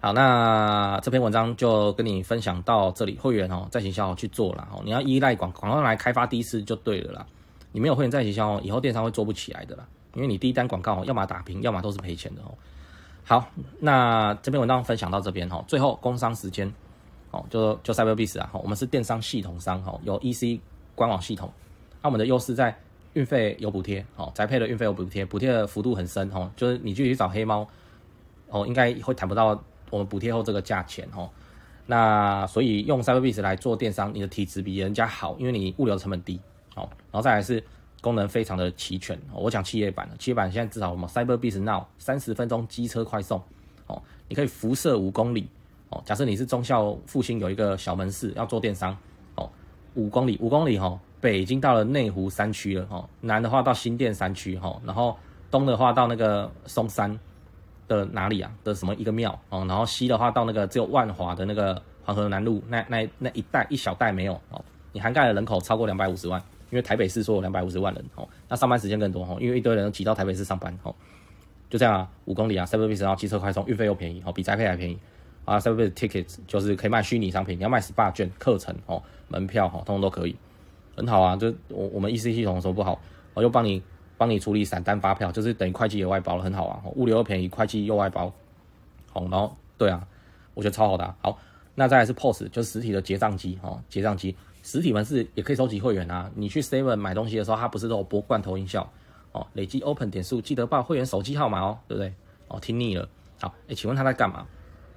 好，那这篇文章就跟你分享到这里。会员哦，在行销去做了哦，你要依赖广广告来开发第一次就对了啦。你没有会员在行销哦，以后电商会做不起来的啦，因为你第一单广告要么打平，要么都是赔钱的哦。好，那这篇文章分享到这边哈，最后工商时间。哦，就就 Cyberbiz 啊，我们是电商系统商，哈，有 EC 官网系统，那我们的优势在运费有补贴，哦，宅配的运费有补贴，补贴的幅度很深，哈，就是你去找黑猫，哦，应该会谈不到我们补贴后这个价钱，哈，那所以用 Cyberbiz 来做电商，你的体质比人家好，因为你物流成本低，好，然后再来是功能非常的齐全，我讲企业版的，企业版现在至少我们 Cyberbiz Now 三十分钟机车快送，哦，你可以辐射五公里。哦假设你是中孝复兴有一个小门市要做电商，哦，五公里五公里哈，北已经到了内湖山区了哈，南的话到新店山区哈，然后东的话到那个松山的哪里啊的什么一个庙哦，然后西的话到那个只有万华的那个黄河南路那那那一带一小带没有哦，你涵盖的人口超过两百五十万，因为台北市说有两百五十万人哦，那上班时间更多哦，因为一堆人挤到台北市上班哦，就这样啊，五公里啊，Cyberbiz 然后机车快送，运费又便宜哦，比宅配还便宜。啊，Cyberbiz Tickets 就是可以卖虚拟商品，你要卖 SPA 券、课程哦、门票哈，通通都可以，很好啊。就我我们 EC 系统说不好，我就帮你帮你处理散单发票，就是等于会计也外包了，很好啊。物流又便宜，会计又外包，好，然后对啊，我觉得超好的。好，那再来是 POS，就是实体的结账机哦，结账机，实体门市也可以收集会员啊。你去 Seven 买东西的时候，它不是都有播罐头音效哦，累积 Open 点数，记得报会员手机号码哦，对不对？哦，听腻了。好，哎，请问他在干嘛？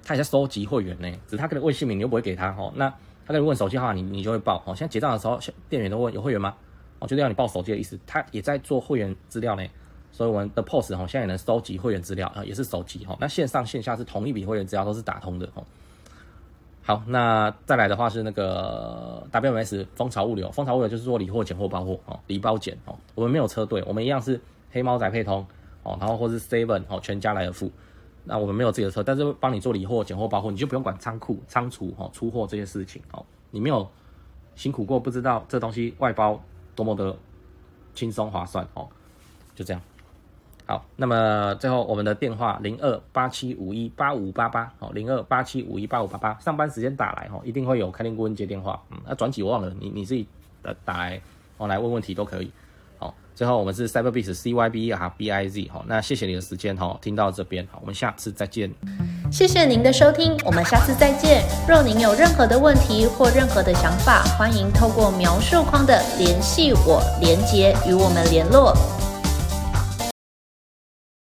他也在收集会员呢，只是他给的问姓名你又不会给他哦。那他给你问手机号，你你就会报哦。现在结账的时候，店员都问有会员吗？哦，就是要你报手机的意思。他也在做会员资料呢，所以我们的 POS 哈，现在也能收集会员资料啊，也是手机哈。那线上线下是同一笔会员资料都是打通的哦。好，那再来的话是那个 WMS 蜂巢物流，蜂巢物流就是做理货、拣货、包货哦，理包拣哦。我们没有车队，我们一样是黑猫仔配通哦，然后或是 Seven 哦，全家来的付。那我们没有自己的车，但是帮你做理货、拣货、包货，你就不用管仓库、仓储、哈出货这些事情哦。你没有辛苦过，不知道这东西外包多么的轻松划算哦。就这样，好，那么最后我们的电话零二八七五一八五八八哦，零二八七五一八五八八，上班时间打来哦，一定会有开店顾问接电话。嗯，那转几我忘了，你你自己打打来哦来问问题都可以。最后我们是 Cyberbiz C Y B R B I Z 好，那谢谢你的时间哈，听到这边好，我们下次再见。谢谢您的收听，我们下次再见。若您有任何的问题或任何的想法，欢迎透过描述框的联系我连接与我们联络。